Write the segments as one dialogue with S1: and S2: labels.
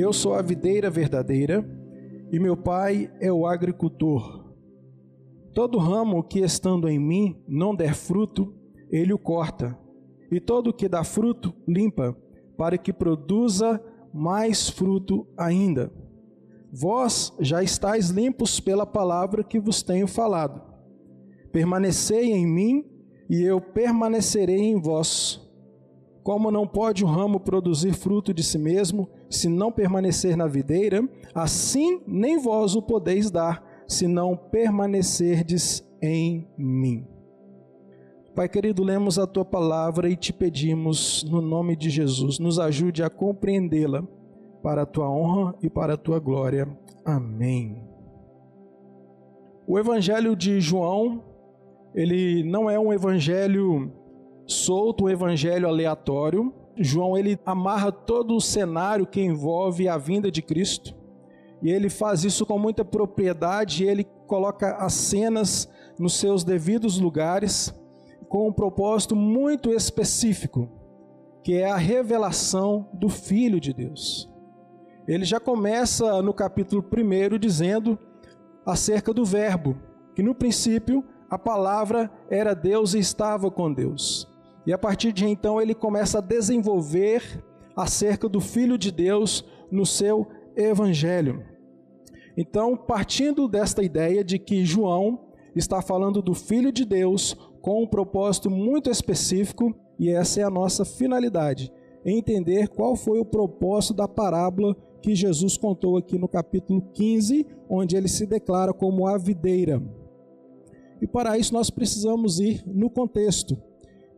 S1: Eu sou a videira verdadeira e meu pai é o agricultor. Todo ramo que estando em mim não der fruto, ele o corta, e todo que dá fruto, limpa, para que produza mais fruto ainda. Vós já estáis limpos pela palavra que vos tenho falado. Permanecei em mim, e eu permanecerei em vós. Como não pode o ramo produzir fruto de si mesmo, se não permanecer na videira, assim nem vós o podeis dar, se não permanecerdes em mim. Pai querido, lemos a tua palavra e te pedimos, no nome de Jesus, nos ajude a compreendê-la para a tua honra e para a tua glória. Amém. O evangelho de João, ele não é um evangelho solto, um evangelho aleatório. João ele amarra todo o cenário que envolve a vinda de Cristo. E ele faz isso com muita propriedade, ele coloca as cenas nos seus devidos lugares com um propósito muito específico, que é a revelação do filho de Deus. Ele já começa no capítulo 1 dizendo acerca do Verbo, que no princípio a palavra era Deus e estava com Deus. E a partir de então ele começa a desenvolver acerca do Filho de Deus no seu Evangelho. Então, partindo desta ideia de que João está falando do Filho de Deus com um propósito muito específico, e essa é a nossa finalidade, entender qual foi o propósito da parábola que Jesus contou aqui no capítulo 15, onde ele se declara como a videira. E para isso nós precisamos ir no contexto.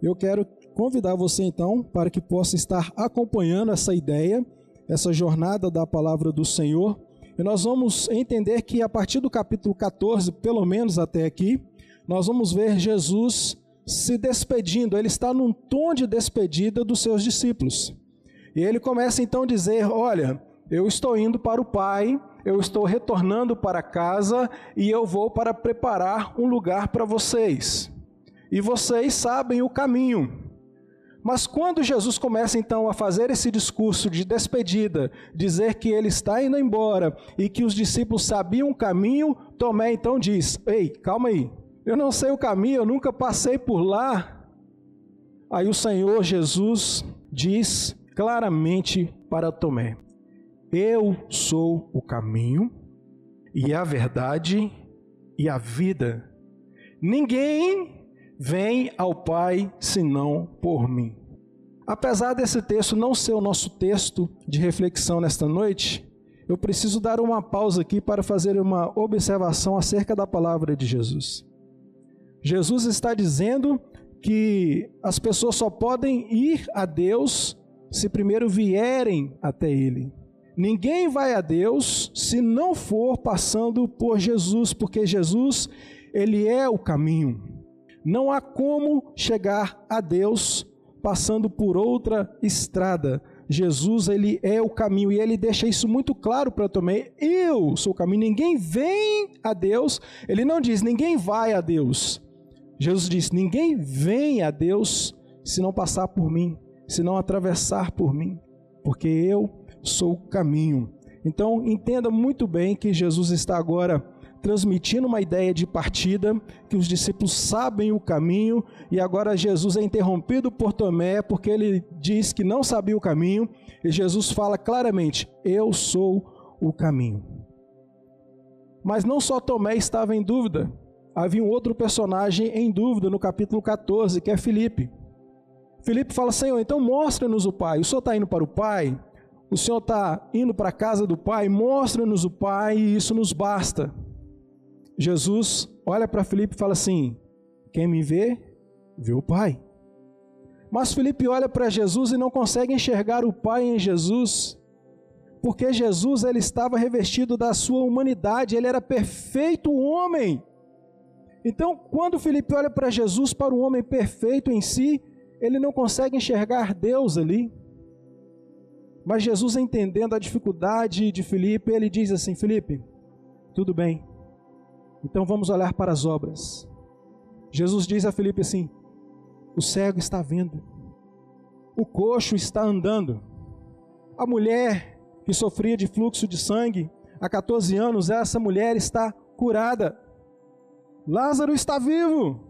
S1: Eu quero convidar você então para que possa estar acompanhando essa ideia, essa jornada da palavra do Senhor. E nós vamos entender que a partir do capítulo 14, pelo menos até aqui, nós vamos ver Jesus se despedindo. Ele está num tom de despedida dos seus discípulos. E ele começa então a dizer: Olha, eu estou indo para o Pai, eu estou retornando para casa e eu vou para preparar um lugar para vocês e vocês sabem o caminho. Mas quando Jesus começa então a fazer esse discurso de despedida, dizer que ele está indo embora e que os discípulos sabiam o caminho, Tomé então diz: Ei, calma aí, eu não sei o caminho, eu nunca passei por lá. Aí o Senhor Jesus diz claramente para Tomé: Eu sou o caminho e a verdade e a vida. Ninguém Vem ao Pai senão por mim. Apesar desse texto não ser o nosso texto de reflexão nesta noite, eu preciso dar uma pausa aqui para fazer uma observação acerca da palavra de Jesus. Jesus está dizendo que as pessoas só podem ir a Deus se primeiro vierem até Ele. Ninguém vai a Deus se não for passando por Jesus, porque Jesus, Ele é o caminho. Não há como chegar a Deus passando por outra estrada. Jesus, ele é o caminho e ele deixa isso muito claro para Tomé. Eu sou o caminho. Ninguém vem a Deus. Ele não diz ninguém vai a Deus. Jesus diz: ninguém vem a Deus se não passar por mim, se não atravessar por mim, porque eu sou o caminho. Então, entenda muito bem que Jesus está agora transmitindo uma ideia de partida, que os discípulos sabem o caminho, e agora Jesus é interrompido por Tomé, porque ele diz que não sabia o caminho, e Jesus fala claramente: Eu sou o caminho. Mas não só Tomé estava em dúvida, havia um outro personagem em dúvida no capítulo 14, que é Filipe. Filipe fala: Senhor, então mostra-nos o Pai. O Senhor está indo para o Pai? O Senhor está indo para a casa do Pai? Mostra-nos o Pai e isso nos basta. Jesus olha para Felipe e fala assim: Quem me vê, vê o Pai. Mas Felipe olha para Jesus e não consegue enxergar o Pai em Jesus, porque Jesus ele estava revestido da sua humanidade, ele era perfeito homem. Então, quando Felipe olha para Jesus, para o homem perfeito em si, ele não consegue enxergar Deus ali. Mas Jesus, entendendo a dificuldade de Felipe, ele diz assim: Felipe, tudo bem, então vamos olhar para as obras. Jesus diz a Filipe assim: o cego está vendo, o coxo está andando, a mulher que sofria de fluxo de sangue há 14 anos, essa mulher está curada. Lázaro está vivo.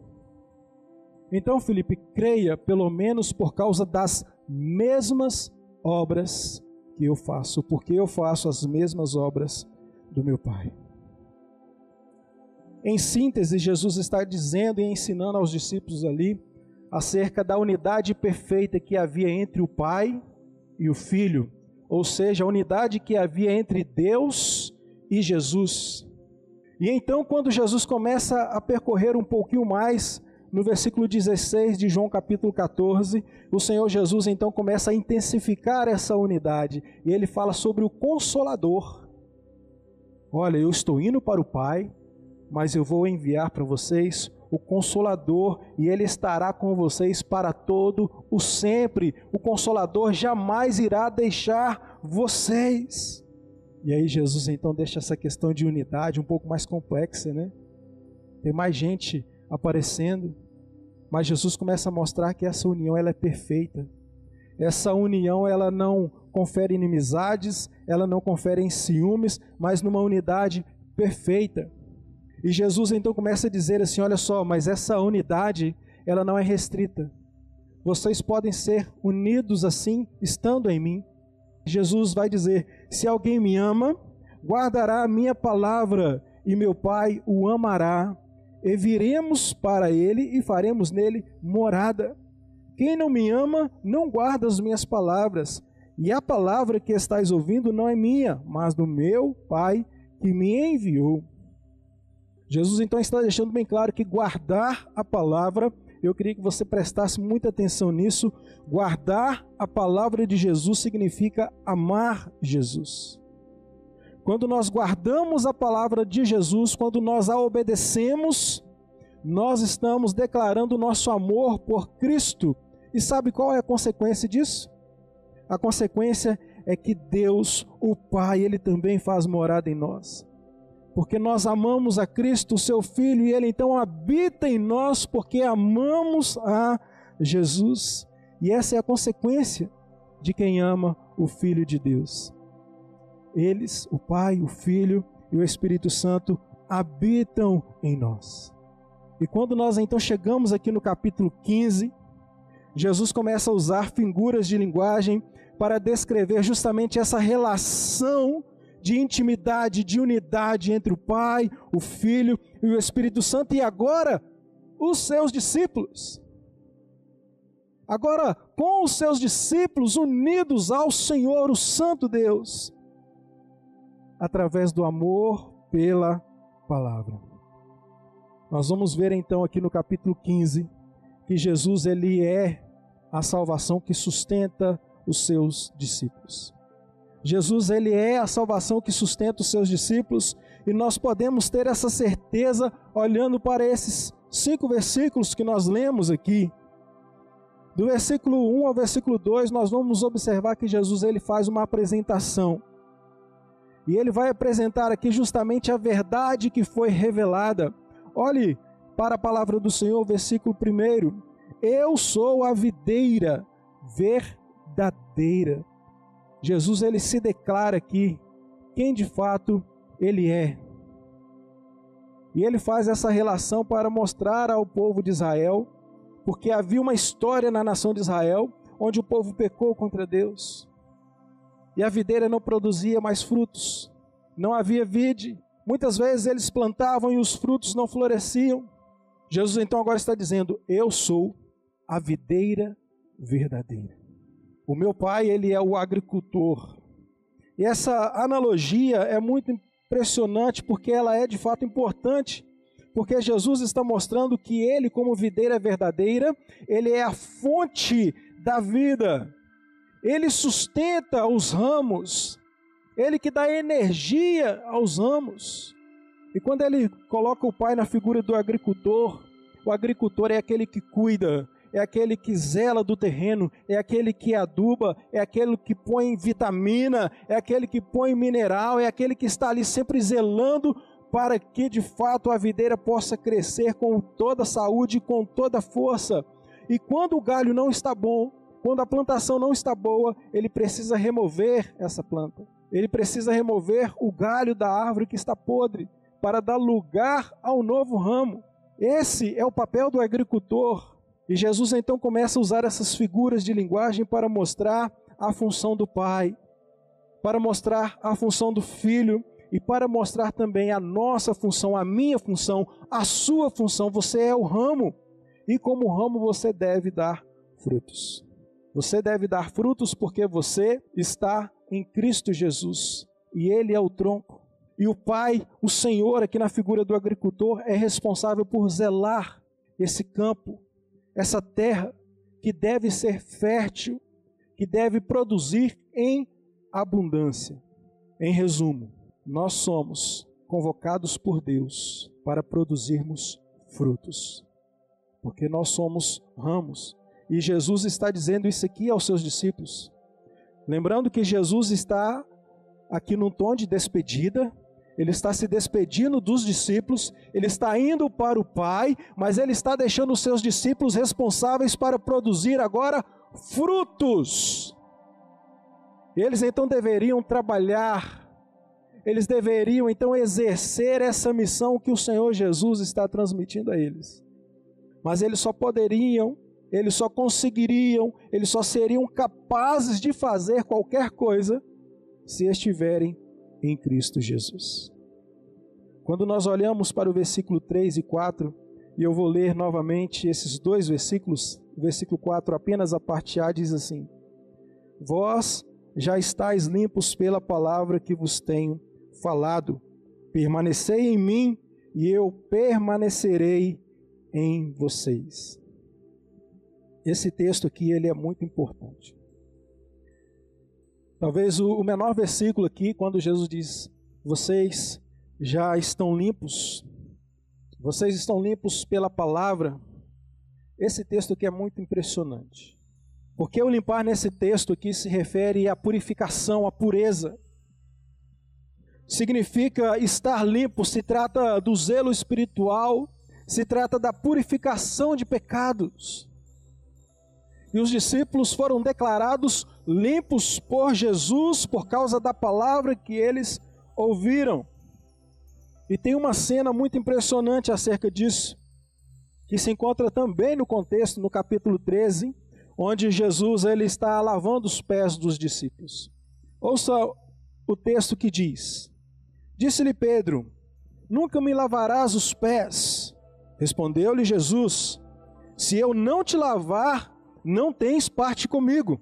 S1: Então, Felipe, creia, pelo menos por causa das mesmas obras que eu faço, porque eu faço as mesmas obras do meu Pai. Em síntese, Jesus está dizendo e ensinando aos discípulos ali acerca da unidade perfeita que havia entre o Pai e o Filho, ou seja, a unidade que havia entre Deus e Jesus. E então, quando Jesus começa a percorrer um pouquinho mais, no versículo 16 de João capítulo 14, o Senhor Jesus então começa a intensificar essa unidade, e ele fala sobre o Consolador. Olha, eu estou indo para o Pai, mas eu vou enviar para vocês o Consolador, e ele estará com vocês para todo o sempre. O Consolador jamais irá deixar vocês. E aí Jesus então deixa essa questão de unidade um pouco mais complexa, né? Tem mais gente aparecendo, mas Jesus começa a mostrar que essa união ela é perfeita. Essa união ela não confere inimizades, ela não confere ciúmes, mas numa unidade perfeita. E Jesus então começa a dizer assim: olha só, mas essa unidade, ela não é restrita. Vocês podem ser unidos assim, estando em mim. Jesus vai dizer: se alguém me ama, guardará a minha palavra, e meu Pai o amará, e viremos para ele e faremos nele morada. Quem não me ama, não guarda as minhas palavras, e a palavra que estáis ouvindo não é minha, mas do meu Pai que me enviou. Jesus então está deixando bem claro que guardar a palavra, eu queria que você prestasse muita atenção nisso. Guardar a palavra de Jesus significa amar Jesus. Quando nós guardamos a palavra de Jesus, quando nós a obedecemos, nós estamos declarando nosso amor por Cristo. E sabe qual é a consequência disso? A consequência é que Deus, o Pai, ele também faz morada em nós porque nós amamos a Cristo, seu Filho, e Ele então habita em nós porque amamos a Jesus. E essa é a consequência de quem ama o Filho de Deus. Eles, o Pai, o Filho e o Espírito Santo, habitam em nós. E quando nós então chegamos aqui no capítulo 15, Jesus começa a usar figuras de linguagem para descrever justamente essa relação de intimidade, de unidade entre o Pai, o Filho e o Espírito Santo, e agora os seus discípulos. Agora, com os seus discípulos unidos ao Senhor, o Santo Deus, através do amor pela palavra. Nós vamos ver então aqui no capítulo 15 que Jesus ele é a salvação que sustenta os seus discípulos. Jesus ele é a salvação que sustenta os seus discípulos e nós podemos ter essa certeza olhando para esses cinco versículos que nós lemos aqui. Do versículo 1 ao versículo 2, nós vamos observar que Jesus ele faz uma apresentação. E ele vai apresentar aqui justamente a verdade que foi revelada. Olhe para a palavra do Senhor, versículo 1. Eu sou a videira verdadeira Jesus ele se declara aqui quem de fato ele é. E ele faz essa relação para mostrar ao povo de Israel, porque havia uma história na nação de Israel onde o povo pecou contra Deus. E a videira não produzia mais frutos. Não havia vide. Muitas vezes eles plantavam e os frutos não floresciam. Jesus então agora está dizendo: Eu sou a videira verdadeira. O meu pai, ele é o agricultor. E essa analogia é muito impressionante porque ela é de fato importante, porque Jesus está mostrando que ele, como videira verdadeira, ele é a fonte da vida. Ele sustenta os ramos. Ele que dá energia aos ramos. E quando ele coloca o pai na figura do agricultor, o agricultor é aquele que cuida, é aquele que zela do terreno, é aquele que aduba, é aquele que põe vitamina, é aquele que põe mineral, é aquele que está ali sempre zelando para que de fato a videira possa crescer com toda a saúde, com toda a força. E quando o galho não está bom, quando a plantação não está boa, ele precisa remover essa planta. Ele precisa remover o galho da árvore que está podre para dar lugar ao novo ramo. Esse é o papel do agricultor. E Jesus então começa a usar essas figuras de linguagem para mostrar a função do Pai, para mostrar a função do Filho e para mostrar também a nossa função, a minha função, a sua função. Você é o ramo e, como ramo, você deve dar frutos. Você deve dar frutos porque você está em Cristo Jesus e Ele é o tronco. E o Pai, o Senhor, aqui na figura do agricultor, é responsável por zelar esse campo, essa terra que deve ser fértil, que deve produzir em abundância. Em resumo, nós somos convocados por Deus para produzirmos frutos, porque nós somos ramos. E Jesus está dizendo isso aqui aos seus discípulos. Lembrando que Jesus está aqui num tom de despedida, ele está se despedindo dos discípulos, ele está indo para o Pai, mas ele está deixando os seus discípulos responsáveis para produzir agora frutos. Eles então deveriam trabalhar, eles deveriam então exercer essa missão que o Senhor Jesus está transmitindo a eles. Mas eles só poderiam, eles só conseguiriam, eles só seriam capazes de fazer qualquer coisa se estiverem em Cristo Jesus. Quando nós olhamos para o versículo 3 e 4, e eu vou ler novamente esses dois versículos, o versículo 4, apenas a parte A, diz assim: Vós já estáis limpos pela palavra que vos tenho falado. Permanecei em mim e eu permanecerei em vocês. Esse texto aqui ele é muito importante. Talvez o, menor versículo aqui, quando Jesus diz: Vocês já estão limpos, vocês estão limpos pela palavra. Esse texto aqui é muito impressionante. Porque o limpar nesse texto aqui se refere à purificação, à pureza. Significa estar limpo, se trata do zelo espiritual, se trata da purificação de pecados. E os discípulos foram declarados limpos por Jesus por causa da palavra que eles ouviram. E tem uma cena muito impressionante acerca disso, que se encontra também no contexto, no capítulo 13, onde Jesus ele está lavando os pés dos discípulos. Ouça o texto que diz: Disse-lhe Pedro: Nunca me lavarás os pés. Respondeu-lhe Jesus: Se eu não te lavar, não tens parte comigo.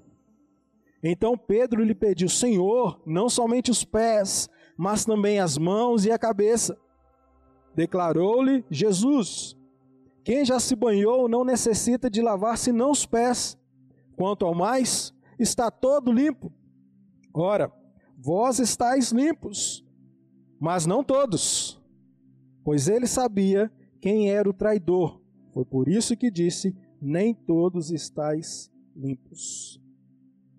S1: Então Pedro lhe pediu: Senhor, não somente os pés, mas também as mãos e a cabeça. Declarou-lhe Jesus: Quem já se banhou não necessita de lavar senão os pés. Quanto ao mais, está todo limpo. Ora, vós estáis limpos, mas não todos. Pois ele sabia quem era o traidor. Foi por isso que disse: nem todos estáis limpos.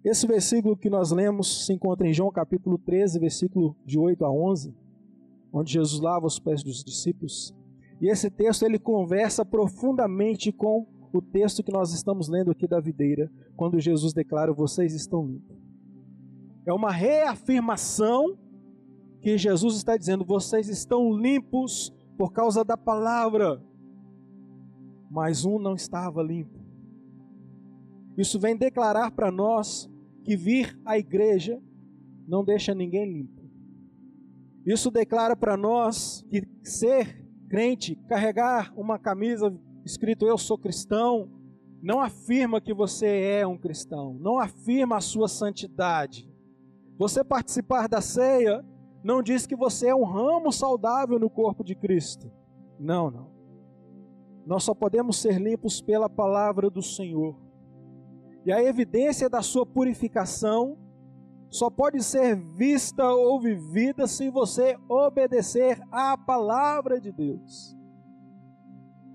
S1: Esse versículo que nós lemos se encontra em João capítulo 13, versículo de 8 a 11, onde Jesus lava os pés dos discípulos. E esse texto ele conversa profundamente com o texto que nós estamos lendo aqui da videira, quando Jesus declara: Vocês estão limpos. É uma reafirmação que Jesus está dizendo: Vocês estão limpos por causa da palavra mas um não estava limpo. Isso vem declarar para nós que vir à igreja não deixa ninguém limpo. Isso declara para nós que ser crente, carregar uma camisa escrito eu sou cristão, não afirma que você é um cristão, não afirma a sua santidade. Você participar da ceia não diz que você é um ramo saudável no corpo de Cristo. Não, não. Nós só podemos ser limpos pela palavra do Senhor. E a evidência da sua purificação só pode ser vista ou vivida se você obedecer à palavra de Deus.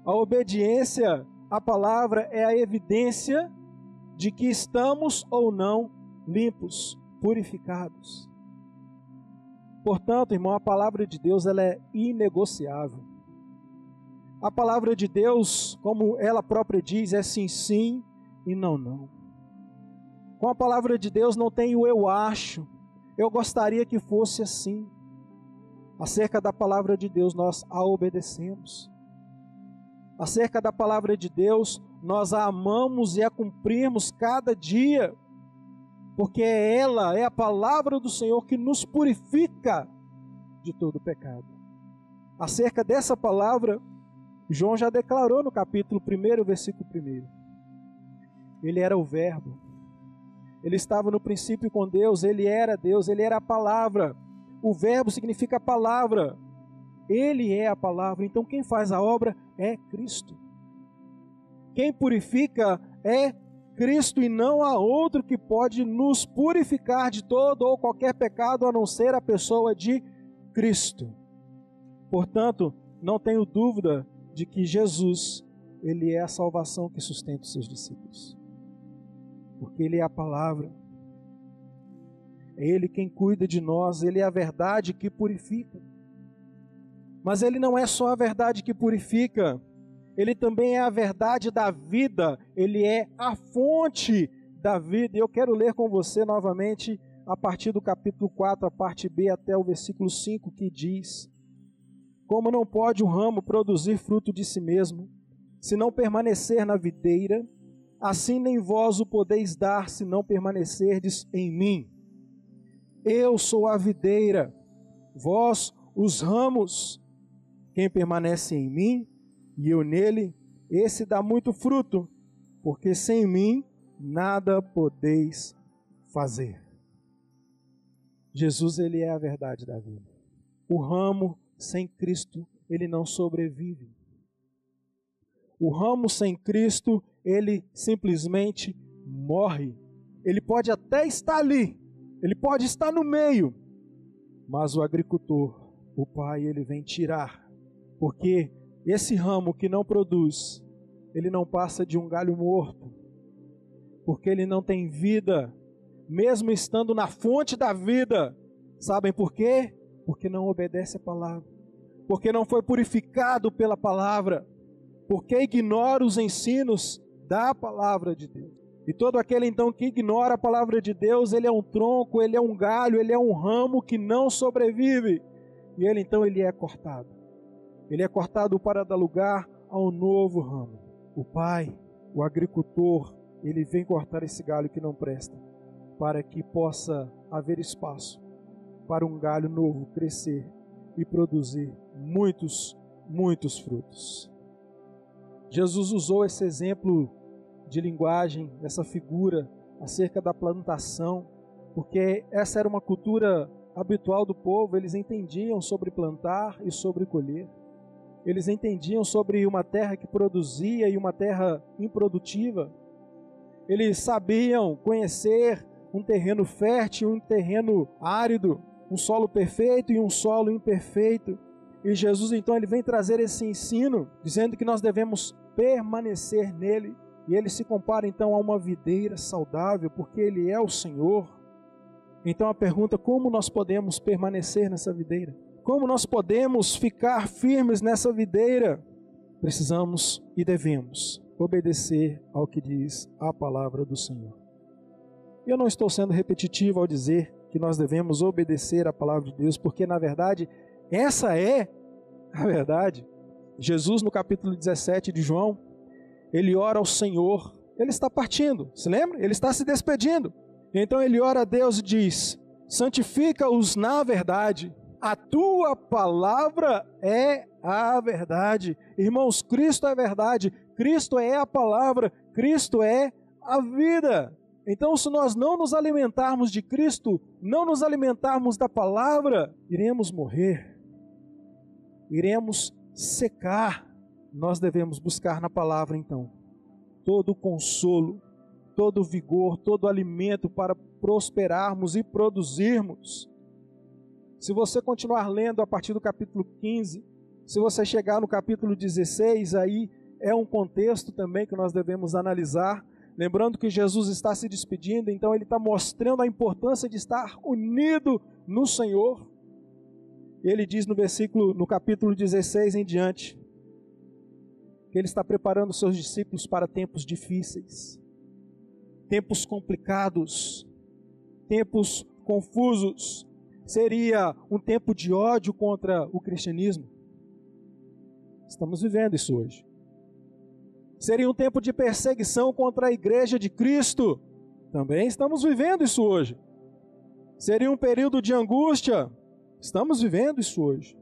S1: A obediência à palavra é a evidência de que estamos ou não limpos, purificados. Portanto, irmão, a palavra de Deus ela é inegociável. A palavra de Deus, como ela própria diz, é sim, sim e não, não. Com a palavra de Deus não tem o eu acho, Eu gostaria que fosse assim. Acerca da palavra de Deus, nós a obedecemos. Acerca da palavra de Deus, nós a amamos e a cumprimos cada dia, porque ela é a palavra do Senhor que nos purifica de todo pecado. Acerca dessa palavra, João já declarou no capítulo 1, versículo 1. Ele era o Verbo, ele estava no princípio com Deus, ele era Deus, ele era a palavra. O verbo significa palavra. Ele é a palavra. Então quem faz a obra é Cristo. Quem purifica é Cristo e não há outro que pode nos purificar de todo ou qualquer pecado a não ser a pessoa de Cristo. Portanto, não tenho dúvida de que Jesus, ele é a salvação que sustenta os seus discípulos porque Ele é a palavra. É Ele quem cuida de nós, Ele é a verdade que purifica. Mas Ele não é só a verdade que purifica, Ele também é a verdade da vida, Ele é a fonte da vida. Eu quero ler com você novamente a partir do capítulo 4, a parte B, até o versículo 5, que diz: Como não pode o ramo produzir fruto de si mesmo, se não permanecer na videira, assim nem vós o podeis dar se não permanecerdes em mim. Eu sou a videira, vós os ramos. Quem permanece em mim e eu nele, esse dá muito fruto, porque sem mim nada podeis fazer. Jesus ele é a verdade da vida. O ramo sem Cristo, ele não sobrevive. O ramo sem Cristo, ele simplesmente morre. Ele pode até estar ali, ele pode estar no meio, mas o agricultor, o pai, ele vem tirar, porque esse ramo que não produz, ele não passa de um galho morto, porque ele não tem vida, mesmo estando na fonte da vida. Sabem por quê? Porque não obedece a palavra, porque não foi purificado pela palavra, porque ignora os ensinos da palavra de Deus. E todo aquele então que ignora a palavra de Deus, ele é um tronco, ele é um galho, ele é um ramo que não sobrevive. E ele então ele é cortado. Ele é cortado para dar lugar a um novo ramo. O pai, o agricultor, ele vem cortar esse galho que não presta, para que possa haver espaço para um galho novo crescer e produzir muitos, muitos frutos. Jesus usou esse exemplo de linguagem, essa figura acerca da plantação, porque essa era uma cultura habitual do povo, eles entendiam sobre plantar e sobre colher. Eles entendiam sobre uma terra que produzia e uma terra improdutiva. Eles sabiam conhecer um terreno fértil, um terreno árido, um solo perfeito e um solo imperfeito. E Jesus então ele vem trazer esse ensino, dizendo que nós devemos permanecer nele. E ele se compara então a uma videira saudável, porque ele é o Senhor. Então a pergunta: como nós podemos permanecer nessa videira? Como nós podemos ficar firmes nessa videira? Precisamos e devemos obedecer ao que diz a palavra do Senhor. Eu não estou sendo repetitivo ao dizer que nós devemos obedecer à palavra de Deus, porque na verdade essa é a verdade. Jesus, no capítulo 17 de João, ele ora ao Senhor, ele está partindo, se lembra? Ele está se despedindo. Então ele ora a Deus e diz: santifica-os na verdade, a tua palavra é a verdade. Irmãos, Cristo é verdade, Cristo é a palavra, Cristo é a vida. Então, se nós não nos alimentarmos de Cristo, não nos alimentarmos da palavra, iremos morrer, iremos secar, nós devemos buscar na palavra então todo o consolo, todo o vigor, todo o alimento para prosperarmos e produzirmos. Se você continuar lendo a partir do capítulo 15, se você chegar no capítulo 16, aí é um contexto também que nós devemos analisar. Lembrando que Jesus está se despedindo, então ele está mostrando a importância de estar unido no Senhor ele diz no versículo, no capítulo 16 em diante, que ele está preparando seus discípulos para tempos difíceis, tempos complicados, tempos confusos, seria um tempo de ódio contra o cristianismo. Estamos vivendo isso hoje. Seria um tempo de perseguição contra a igreja de Cristo. Também estamos vivendo isso hoje. Seria um período de angústia. Estamos vivendo isso hoje.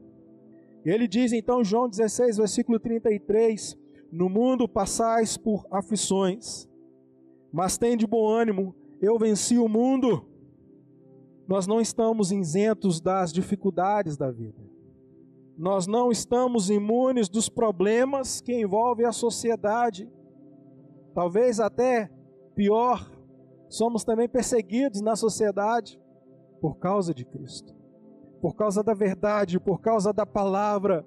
S1: Ele diz então, João 16, versículo 33: No mundo passais por aflições, mas tem de bom ânimo, eu venci o mundo. Nós não estamos isentos das dificuldades da vida. Nós não estamos imunes dos problemas que envolvem a sociedade. Talvez até pior, somos também perseguidos na sociedade por causa de Cristo, por causa da verdade, por causa da palavra.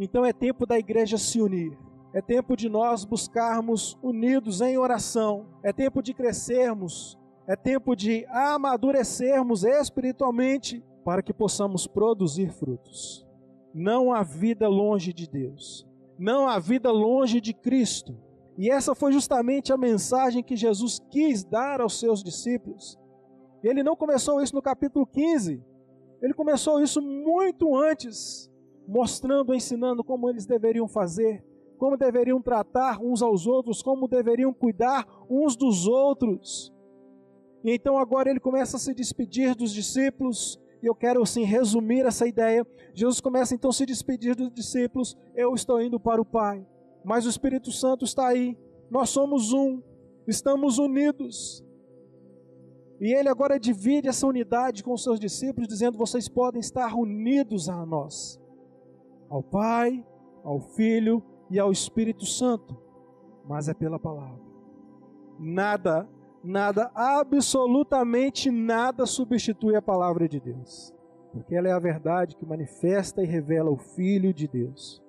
S1: Então é tempo da igreja se unir. É tempo de nós buscarmos unidos em oração. É tempo de crescermos. É tempo de amadurecermos espiritualmente para que possamos produzir frutos. Não há vida longe de Deus. Não há vida longe de Cristo. E essa foi justamente a mensagem que Jesus quis dar aos seus discípulos. Ele não começou isso no capítulo 15. Ele começou isso muito antes, mostrando, ensinando como eles deveriam fazer, como deveriam tratar uns aos outros, como deveriam cuidar uns dos outros. E então agora ele começa a se despedir dos discípulos, e eu quero assim resumir essa ideia. Jesus começa então a se despedir dos discípulos: Eu estou indo para o Pai, mas o Espírito Santo está aí. Nós somos um, estamos unidos. E ele agora divide essa unidade com os seus discípulos, dizendo: Vocês podem estar unidos a nós, ao Pai, ao Filho e ao Espírito Santo, mas é pela palavra. Nada, nada, absolutamente nada substitui a palavra de Deus, porque ela é a verdade que manifesta e revela o Filho de Deus,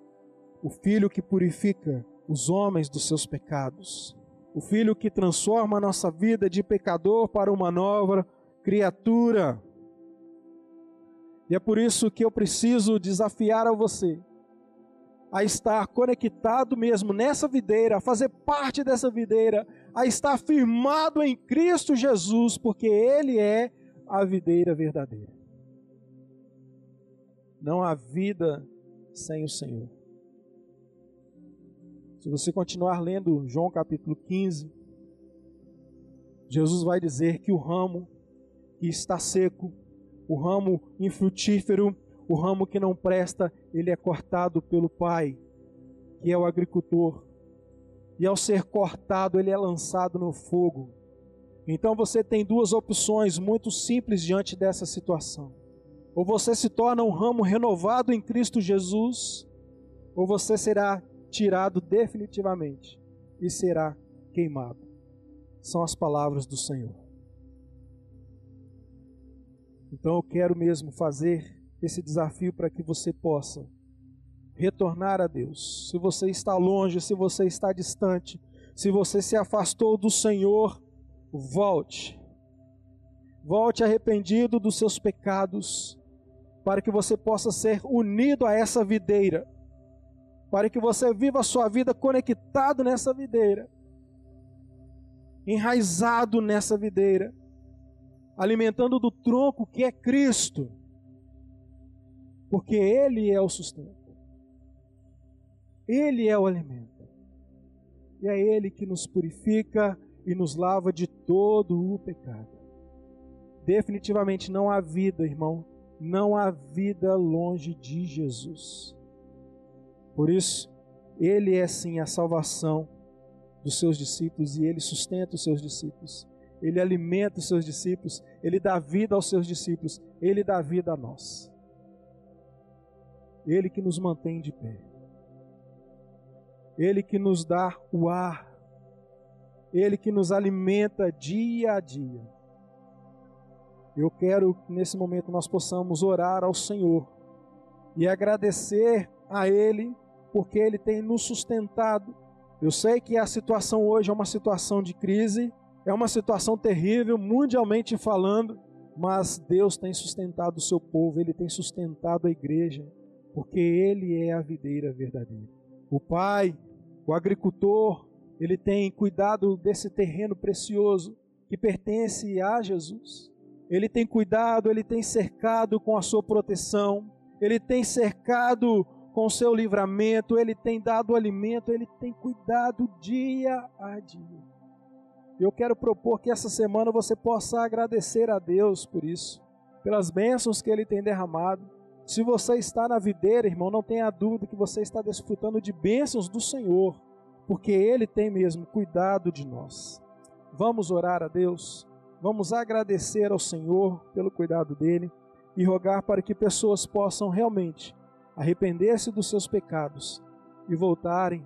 S1: o Filho que purifica os homens dos seus pecados, o Filho que transforma a nossa vida de pecador para uma nova criatura. E é por isso que eu preciso desafiar a você a estar conectado mesmo nessa videira, a fazer parte dessa videira, a estar firmado em Cristo Jesus, porque Ele é a videira verdadeira. Não há vida sem o Senhor. Se você continuar lendo João capítulo 15, Jesus vai dizer que o ramo que está seco, o ramo infrutífero, o ramo que não presta, ele é cortado pelo Pai, que é o agricultor. E ao ser cortado, ele é lançado no fogo. Então você tem duas opções muito simples diante dessa situação. Ou você se torna um ramo renovado em Cristo Jesus, ou você será tirado definitivamente e será queimado. São as palavras do Senhor. Então eu quero mesmo fazer esse desafio para que você possa retornar a Deus. Se você está longe, se você está distante, se você se afastou do Senhor, volte. Volte arrependido dos seus pecados, para que você possa ser unido a essa videira, para que você viva a sua vida conectado nessa videira, enraizado nessa videira, alimentando do tronco que é Cristo. Porque Ele é o sustento, Ele é o alimento, e é Ele que nos purifica e nos lava de todo o pecado. Definitivamente não há vida, irmão, não há vida longe de Jesus. Por isso, Ele é sim a salvação dos seus discípulos e Ele sustenta os seus discípulos. Ele alimenta os seus discípulos, Ele dá vida aos seus discípulos, Ele dá vida a nós. Ele que nos mantém de pé. Ele que nos dá o ar. Ele que nos alimenta dia a dia. Eu quero que nesse momento nós possamos orar ao Senhor e agradecer a Ele porque Ele tem nos sustentado. Eu sei que a situação hoje é uma situação de crise, é uma situação terrível, mundialmente falando, mas Deus tem sustentado o seu povo, Ele tem sustentado a igreja porque ele é a videira verdadeira. O pai, o agricultor, ele tem cuidado desse terreno precioso que pertence a Jesus. Ele tem cuidado, ele tem cercado com a sua proteção, ele tem cercado com seu livramento, ele tem dado alimento, ele tem cuidado dia a dia. Eu quero propor que essa semana você possa agradecer a Deus por isso, pelas bênçãos que ele tem derramado. Se você está na videira, irmão, não tenha dúvida que você está desfrutando de bênçãos do Senhor, porque ele tem mesmo cuidado de nós. Vamos orar a Deus, vamos agradecer ao Senhor pelo cuidado dele e rogar para que pessoas possam realmente arrepender-se dos seus pecados e voltarem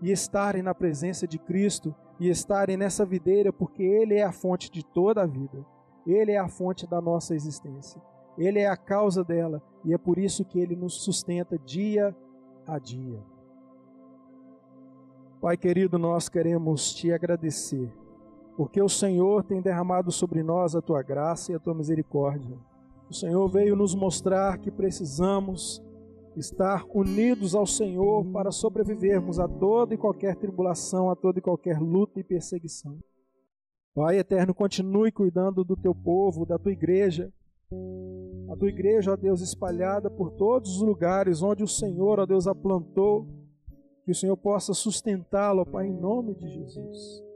S1: e estarem na presença de Cristo e estarem nessa videira, porque Ele é a fonte de toda a vida, Ele é a fonte da nossa existência, Ele é a causa dela e é por isso que Ele nos sustenta dia a dia. Pai querido, nós queremos te agradecer, porque o Senhor tem derramado sobre nós a tua graça e a tua misericórdia. O Senhor veio nos mostrar que precisamos estar unidos ao Senhor para sobrevivermos a toda e qualquer tribulação, a toda e qualquer luta e perseguição. Pai eterno, continue cuidando do teu povo, da tua igreja. A tua igreja, ó Deus, espalhada por todos os lugares onde o Senhor, ó Deus, a plantou. Que o Senhor possa sustentá-la, Pai, em nome de Jesus.